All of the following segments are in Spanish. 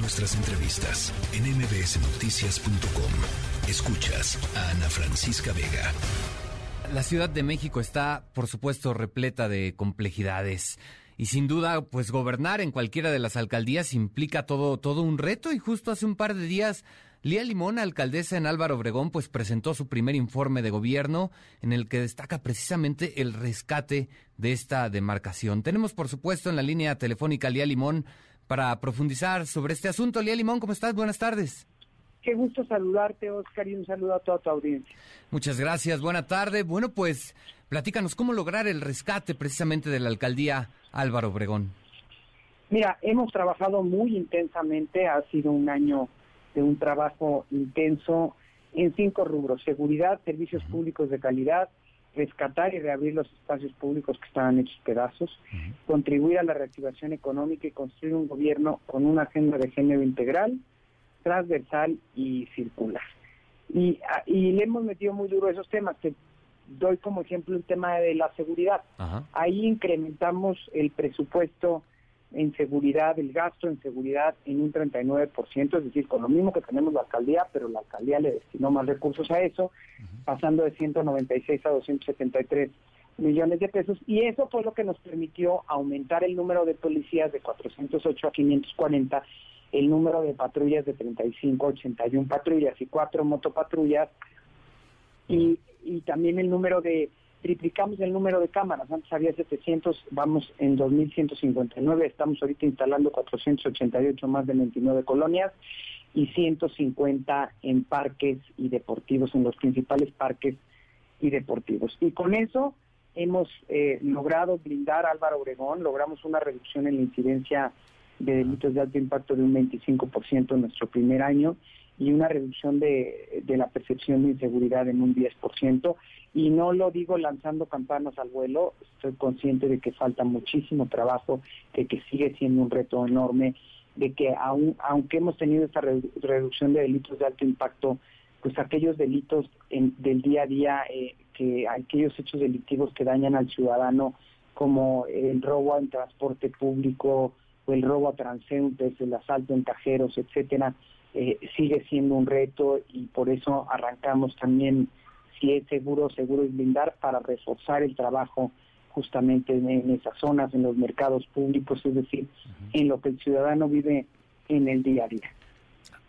Nuestras entrevistas en mbsnoticias.com. Escuchas a Ana Francisca Vega. La Ciudad de México está, por supuesto, repleta de complejidades. Y sin duda, pues gobernar en cualquiera de las alcaldías implica todo, todo un reto. Y justo hace un par de días, Lía Limón, alcaldesa en Álvaro Obregón, pues presentó su primer informe de gobierno en el que destaca precisamente el rescate de esta demarcación. Tenemos, por supuesto, en la línea telefónica Lía Limón para profundizar sobre este asunto. Lía Limón, ¿cómo estás? Buenas tardes. Qué gusto saludarte, Oscar, y un saludo a toda tu audiencia. Muchas gracias, buena tarde. Bueno, pues platícanos cómo lograr el rescate precisamente de la alcaldía Álvaro Obregón. Mira, hemos trabajado muy intensamente, ha sido un año de un trabajo intenso en cinco rubros, seguridad, servicios públicos de calidad, rescatar y reabrir los espacios públicos que estaban hechos pedazos, contribuir a la reactivación económica y construir un gobierno con una agenda de género integral, transversal y circular. Y, y le hemos metido muy duro esos temas. Te doy como ejemplo el tema de la seguridad. Ahí incrementamos el presupuesto en seguridad, el gasto en seguridad en un 39%, es decir, con lo mismo que tenemos la alcaldía, pero la alcaldía le destinó más recursos a eso, pasando de 196 a 273 millones de pesos, y eso fue lo que nos permitió aumentar el número de policías de 408 a 540 el número de patrullas de 35 a 81 patrullas y cuatro motopatrullas y, y también el número de triplicamos el número de cámaras, antes había 700, vamos en 2159, estamos ahorita instalando 488 más de 29 colonias y 150 en parques y deportivos, en los principales parques y deportivos. Y con eso hemos eh, logrado blindar a Álvaro Obregón, logramos una reducción en la incidencia de delitos de alto impacto de un 25% en nuestro primer año y una reducción de, de, la percepción de inseguridad en un 10%. Y no lo digo lanzando campanas al vuelo, estoy consciente de que falta muchísimo trabajo, de que sigue siendo un reto enorme, de que aun, aunque hemos tenido esta reducción de delitos de alto impacto, pues aquellos delitos del día a día, eh, que aquellos hechos delictivos que dañan al ciudadano, como el robo en transporte público, o el robo a transeúntes, el asalto en cajeros, etcétera, eh, sigue siendo un reto y por eso arrancamos también, si es seguro, seguro es blindar, para reforzar el trabajo justamente en, esas zonas, en los mercados públicos, es decir, en lo que el ciudadano vive en el día a día.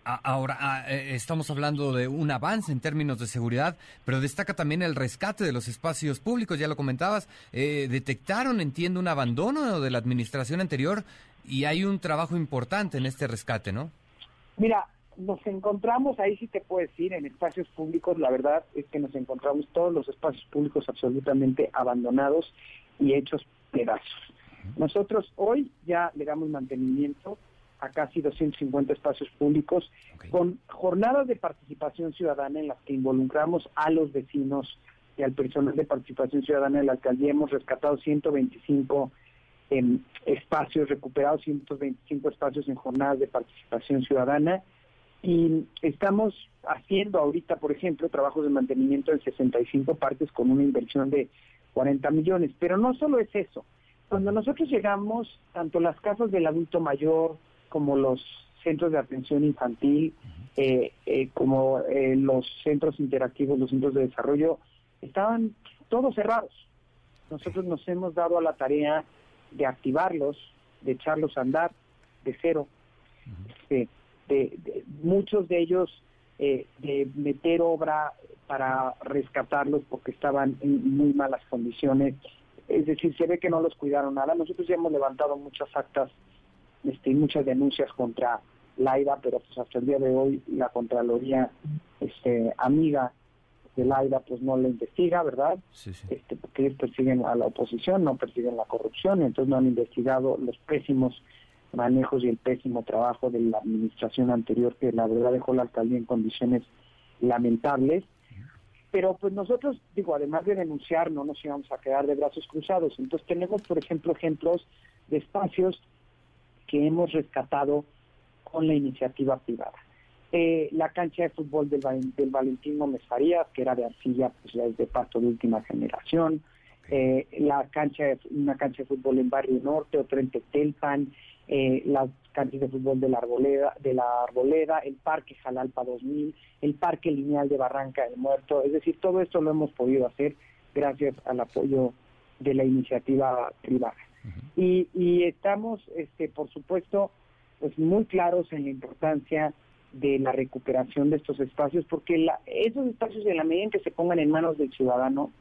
Ahora, eh, estamos hablando de un avance en términos de seguridad, pero destaca también el rescate de los espacios públicos, ya lo comentabas. Eh, detectaron, entiendo, un abandono de la administración anterior y hay un trabajo importante en este rescate, ¿no? Mira, nos encontramos, ahí sí te puedo decir, en espacios públicos, la verdad es que nos encontramos todos los espacios públicos absolutamente abandonados y hechos pedazos. Nosotros hoy ya le damos mantenimiento a casi 250 espacios públicos con jornadas de participación ciudadana en las que involucramos a los vecinos y al personal de participación ciudadana de la alcaldía. Hemos rescatado 125 en espacios recuperados, 125 espacios en jornadas de participación ciudadana. Y estamos haciendo ahorita, por ejemplo, trabajos de mantenimiento en 65 parques con una inversión de 40 millones. Pero no solo es eso. Cuando nosotros llegamos, tanto las casas del adulto mayor como los centros de atención infantil, eh, eh, como eh, los centros interactivos, los centros de desarrollo, estaban todos cerrados. Nosotros nos hemos dado a la tarea de activarlos, de echarlos a andar de cero. Este, de, muchos de ellos eh, de meter obra para rescatarlos porque estaban en muy malas condiciones. Es decir, se ve que no los cuidaron nada. Nosotros ya hemos levantado muchas actas este, muchas denuncias contra Laida, pero pues hasta el día de hoy la Contraloría este, amiga el AIDA pues no lo investiga, ¿verdad? Este, porque ellos persiguen a la oposición, no persiguen la corrupción, entonces no han investigado los pésimos manejos y el pésimo trabajo de la administración anterior, que la verdad dejó la alcaldía en condiciones lamentables. Pero pues nosotros, digo, además de denunciar, no nos íbamos a quedar de brazos cruzados. Entonces tenemos, por ejemplo, ejemplos de espacios que hemos rescatado con la iniciativa privada. Eh, la cancha de fútbol del, del Valentín Gómez Farías, que era de arcilla, pues ya es de pasto de última generación. Eh, la cancha de, una cancha de fútbol en Barrio Norte, otra en Tetelpan, eh, las canchas de fútbol de la Arboleda, de la Arboleda, el Parque Jalalpa 2000, el Parque Lineal de Barranca del Muerto. Es decir, todo esto lo hemos podido hacer gracias al apoyo de la iniciativa privada. y, y, estamos, este, por supuesto, pues muy claros en la importancia de la recuperación de estos espacios, porque la, esos espacios, en la medida en que se pongan en manos del ciudadano,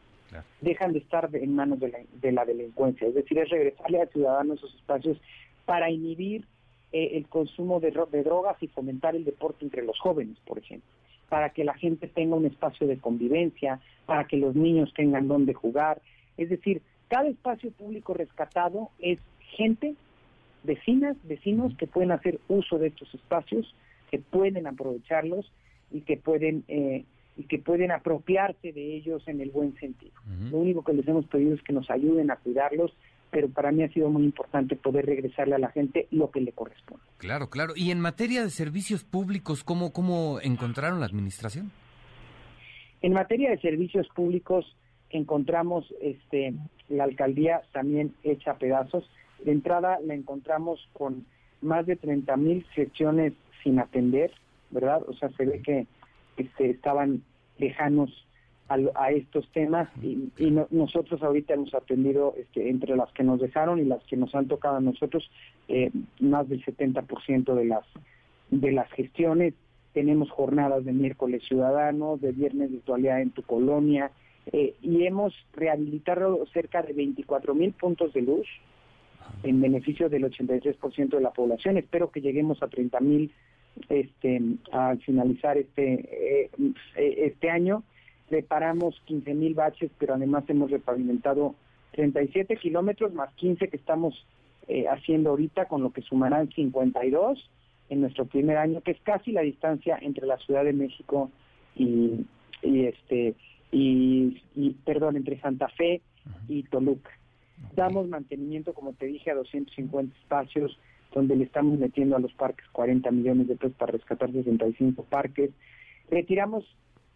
dejan de estar en manos de la, de la delincuencia. Es decir, es regresarle al ciudadano esos espacios para inhibir eh, el consumo de, de drogas y fomentar el deporte entre los jóvenes, por ejemplo, para que la gente tenga un espacio de convivencia, para que los niños tengan donde jugar. Es decir, cada espacio público rescatado es gente, vecinas, vecinos que pueden hacer uso de estos espacios, que pueden aprovecharlos y que pueden eh, y que pueden apropiarse de ellos en el buen sentido. Lo único que les hemos pedido es que nos ayuden a cuidarlos, pero para mí ha sido muy importante poder regresarle a la gente lo que le corresponde. Claro, claro. Y en materia de servicios públicos, ¿cómo, cómo encontraron la administración? En materia de servicios públicos encontramos este la alcaldía también hecha a pedazos. De entrada la encontramos con más de 30 mil secciones sin atender, ¿verdad? O sea, se ve que este, estaban lejanos a, estos temas y, nosotros ahorita hemos atendido este, entre las que nos dejaron y las que nos han tocado a nosotros eh, más del 70% de las de las gestiones tenemos jornadas de miércoles ciudadanos de viernes virtualidad en tu colonia eh, y hemos rehabilitado cerca de 24 mil puntos de luz en beneficio del 83% de la población espero que lleguemos a 30 mil este, al finalizar este, eh, este año. Reparamos 15 mil baches, pero además hemos repavimentado 37 kilómetros más 15 que estamos eh, haciendo ahorita, con lo que sumarán 52 en nuestro primer año, que es casi la distancia entre la Ciudad de México y, este y perdón entre Santa Fe y Toluca. Damos mantenimiento, como te dije, a 250 espacios, donde le estamos metiendo a los parques 40 millones de pesos para rescatar 65 parques. Retiramos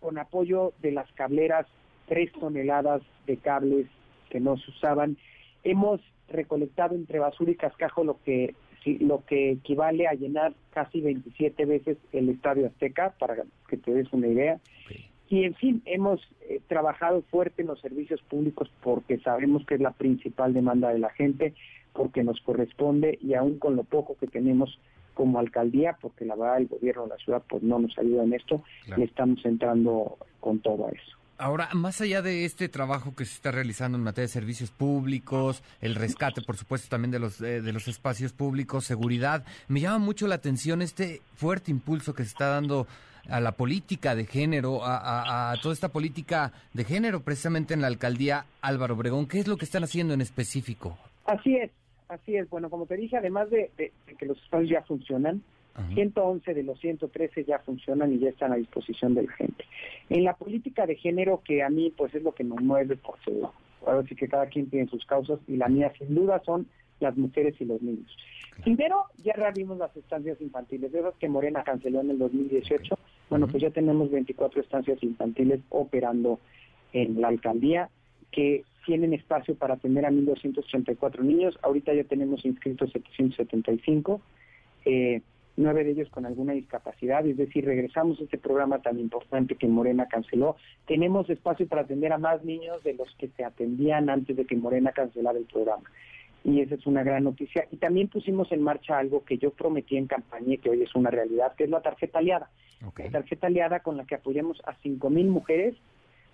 con apoyo de las cableras tres toneladas de cables que no se usaban. Hemos recolectado entre basura y cascajo lo que lo que equivale a llenar casi 27 veces el Estadio Azteca, para que te des una idea. Y en fin, hemos eh, trabajado fuerte en los servicios públicos porque sabemos que es la principal demanda de la gente porque nos corresponde y aún con lo poco que tenemos como alcaldía, porque la verdad el gobierno de la ciudad pues no nos ayuda en esto, y estamos entrando con todo eso. Ahora, más allá de este trabajo que se está realizando en materia de servicios públicos, el rescate, por supuesto, también de los eh, de los espacios públicos, seguridad, me llama mucho la atención este fuerte impulso que se está dando a la política de género, a, a, toda esta política de género, precisamente en la alcaldía Álvaro Obregón. ¿Qué es lo que están haciendo en específico? Así es. Así es, bueno, como te dije, además de, que los espacios ya funcionan, 111 de los 113 ya funcionan y ya están a disposición de la gente. En la política de género, que a mí pues es lo que me mueve, porque ahora sí que cada quien tiene sus causas y la mía sin duda son las mujeres y los niños. Primero, ya reabrimos las estancias infantiles, de esas que Morena canceló en el 2018. Bueno, pues ya tenemos 24 estancias infantiles operando en la alcaldía que tienen espacio para atender a 1.234 niños. Ahorita ya tenemos inscritos 775, eh, nueve de ellos con alguna discapacidad, es decir, regresamos a este programa tan importante que Morena canceló. Tenemos espacio para atender a más niños de los que se atendían antes de que Morena cancelara el programa. Y esa es una gran noticia. Y también pusimos en marcha algo que yo prometí en campaña y que hoy es una realidad, que es la tarjeta aliada. La tarjeta aliada con la que apoyamos a 5.000 mujeres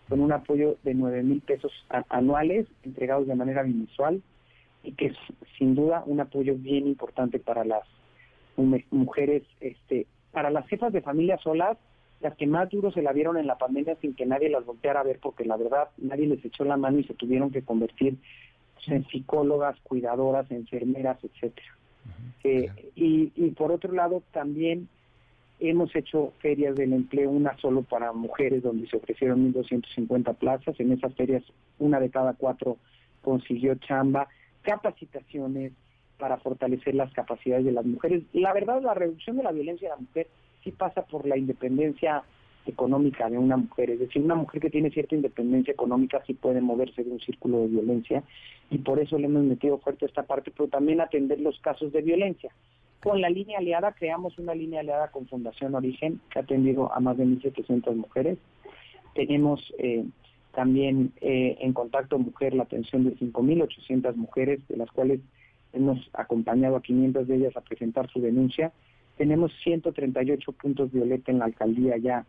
con un apoyo de 9 mil pesos anuales entregados de manera mensual y que es sin duda un apoyo bien importante para las mujeres, este, para las jefas de familia solas, las que más duro se la vieron en la pandemia sin que nadie las volteara a ver, porque la verdad nadie les echó la mano y se tuvieron que convertir en psicólogas, cuidadoras, enfermeras, etcétera. Eh, y, y por otro lado también Hemos hecho ferias del empleo, una solo para mujeres, donde se ofrecieron 1.250 plazas. En esas ferias, una de cada cuatro consiguió chamba, capacitaciones para fortalecer las capacidades de las mujeres. La verdad, la reducción de la violencia de la mujer sí pasa por la independencia económica de una mujer, es decir, una mujer que tiene cierta independencia económica sí puede moverse de un círculo de violencia y por eso le hemos metido fuerte esta parte, pero también atender los casos de violencia Con la línea aliada creamos una línea aliada con Fundación Origen que ha atendido a más de 1.700 mujeres. Tenemos eh, también eh, en Contacto Mujer la atención de 5.800 mujeres, de las cuales hemos acompañado a 500 de ellas a presentar su denuncia. Tenemos 138 puntos violeta en la alcaldía ya,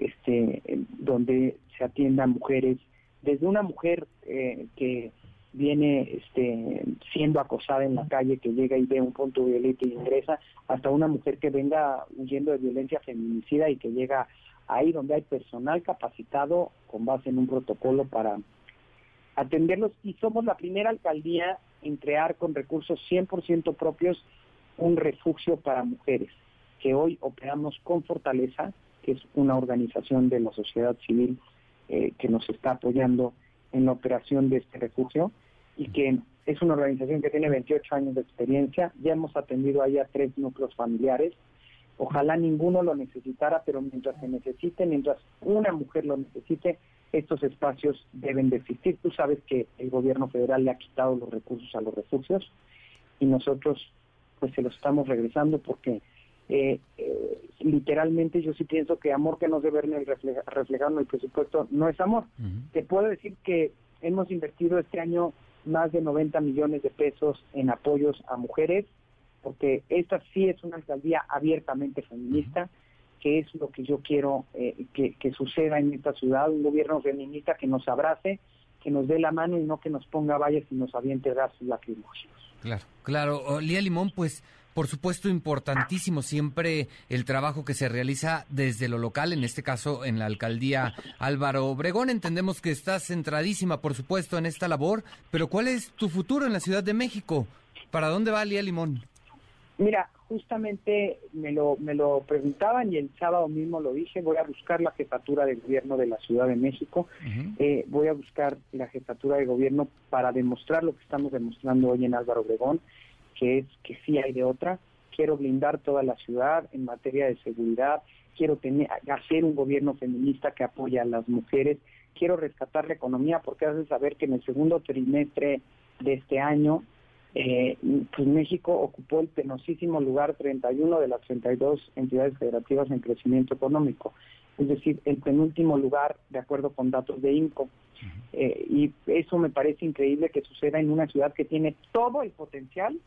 este, donde se atiendan mujeres, desde una mujer eh, que viene este, siendo acosada en la calle, que llega y ve un punto violeta y ingresa, hasta una mujer que venga huyendo de violencia feminicida y que llega ahí donde hay personal capacitado con base en un protocolo para atenderlos. Y somos la primera alcaldía en crear con recursos 100% propios un refugio para mujeres, que hoy operamos con Fortaleza, que es una organización de la sociedad civil eh, que nos está apoyando en la operación de este refugio y que es una organización que tiene 28 años de experiencia. Ya hemos atendido ahí a tres núcleos familiares Ojalá ninguno lo necesitara, pero mientras se necesite, mientras una mujer lo necesite, estos espacios deben de existir. Tú sabes que el gobierno federal le ha quitado los recursos a los refugios y nosotros pues se los estamos regresando porque eh, eh, literalmente yo sí pienso que amor que no debe verme reflejado en el presupuesto no es amor. Te puedo decir que hemos invertido este año más de 90 millones de pesos en apoyos a mujeres porque esta sí es una alcaldía abiertamente feminista, que es lo que yo quiero eh, que, suceda en esta ciudad, un gobierno feminista que nos abrace, que nos dé la mano y no que nos ponga vallas y nos aviente gases lacrimógenos. Claro, claro. Lía Limón, pues por supuesto importantísimo siempre el trabajo que se realiza desde lo local, en este caso en la alcaldía Álvaro Obregón. Entendemos que estás centradísima, por supuesto, en esta labor, pero ¿cuál es tu futuro en la Ciudad de México? ¿Para dónde va Lía Limón? Mira, justamente me lo, me lo preguntaban y el sábado mismo lo dije, voy a buscar la jefatura de gobierno de la Ciudad de México, eh, voy a buscar la jefatura de gobierno para demostrar lo que estamos demostrando hoy en Álvaro Obregón, que es que sí hay de otra. Quiero blindar toda la ciudad en materia de seguridad, quiero tener, hacer un gobierno feminista que apoya a las mujeres, quiero rescatar la economía porque hace saber que en el segundo trimestre de este año eh, pues México ocupó el penosísimo lugar 31 de las 32 entidades federativas en crecimiento económico, es decir, el penúltimo lugar de acuerdo con datos de INCO. Eh, y eso me parece increíble que suceda en una ciudad que tiene todo el potencial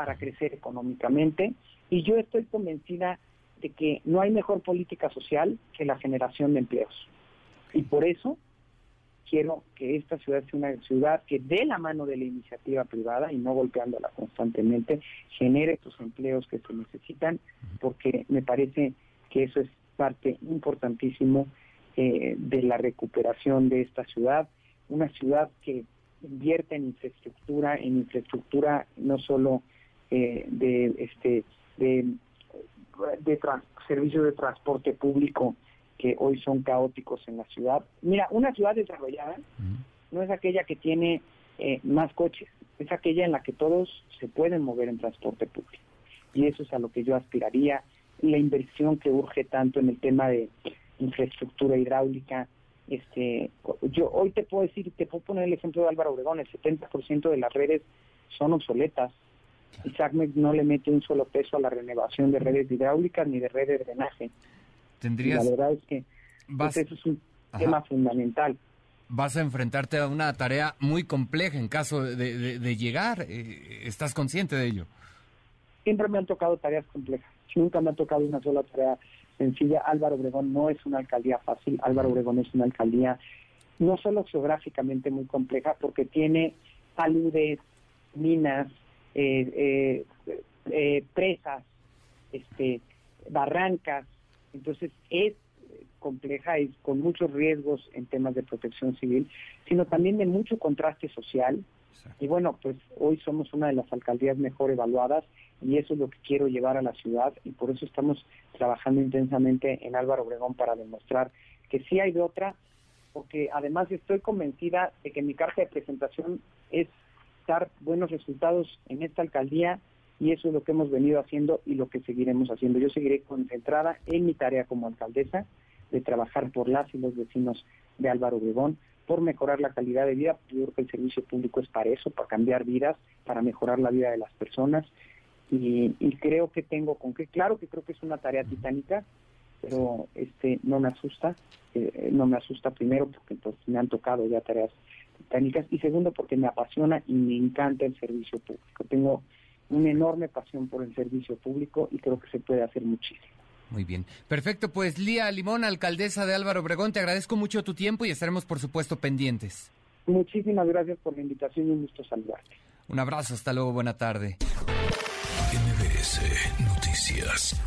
para crecer económicamente y yo estoy convencida de que no hay mejor política social que la generación de empleos. Y por eso quiero que esta ciudad sea una ciudad que de la mano de la iniciativa privada y no golpeándola constantemente, genere estos empleos que se necesitan, porque me parece que eso es parte importantísimo eh, de la recuperación de esta ciudad, una ciudad que invierte en infraestructura, en infraestructura no solo eh, de este de, de servicios de transporte público que hoy son caóticos en la ciudad. Mira, una ciudad desarrollada no es aquella que tiene eh, más coches, es aquella en la que todos se pueden mover en transporte público. Y eso es a lo que yo aspiraría. La inversión que urge tanto en el tema de infraestructura hidráulica. Este, yo hoy te puedo decir, te puedo poner el ejemplo de Álvaro Obregón, el 70% de las redes son obsoletas. Isaac no le mete un solo peso a la renovación de redes hidráulicas ni de redes de drenaje tendrías... la verdad es que pues, eso es un tema fundamental. Vas a enfrentarte a una tarea muy compleja en caso de, llegar. Eh, ¿Estás consciente de ello? Siempre me han tocado tareas complejas. Nunca me ha tocado una sola tarea sencilla. Álvaro Obregón no es una alcaldía fácil. Álvaro Obregón es una alcaldía no solo geográficamente muy compleja, porque tiene saludes, minas, eh, eh, presas, este, barrancas, entonces es compleja y con muchos riesgos en temas de protección civil, sino también de mucho contraste social. Y bueno, pues hoy somos una de las alcaldías mejor evaluadas y eso es lo que quiero llevar a la ciudad y por eso estamos trabajando intensamente en Álvaro Obregón para demostrar que sí hay de otra, porque además estoy convencida de que mi carta de presentación es dar buenos resultados en esta alcaldía y eso es lo que hemos venido haciendo y lo que seguiremos haciendo. Yo seguiré concentrada en mi tarea como alcaldesa de trabajar por las y los vecinos de Álvaro Obregón, por mejorar la calidad de vida. Yo creo que el servicio público es para eso, para cambiar vidas, para mejorar la vida de las personas y, creo que tengo con qué. Claro que creo que es una tarea titánica, pero este no me asusta. Eh, no me asusta primero porque pues, me han tocado ya tareas y segundo porque me apasiona y me encanta el servicio público. Tengo una enorme pasión por el servicio público y creo que se puede hacer muchísimo. Muy bien. Perfecto, pues Lía Limón, alcaldesa de Álvaro Obregón, te agradezco mucho tu tiempo y estaremos por supuesto pendientes. Muchísimas gracias por la invitación y un gusto saludarte. Un abrazo, hasta luego, buena tarde. NBS Noticias.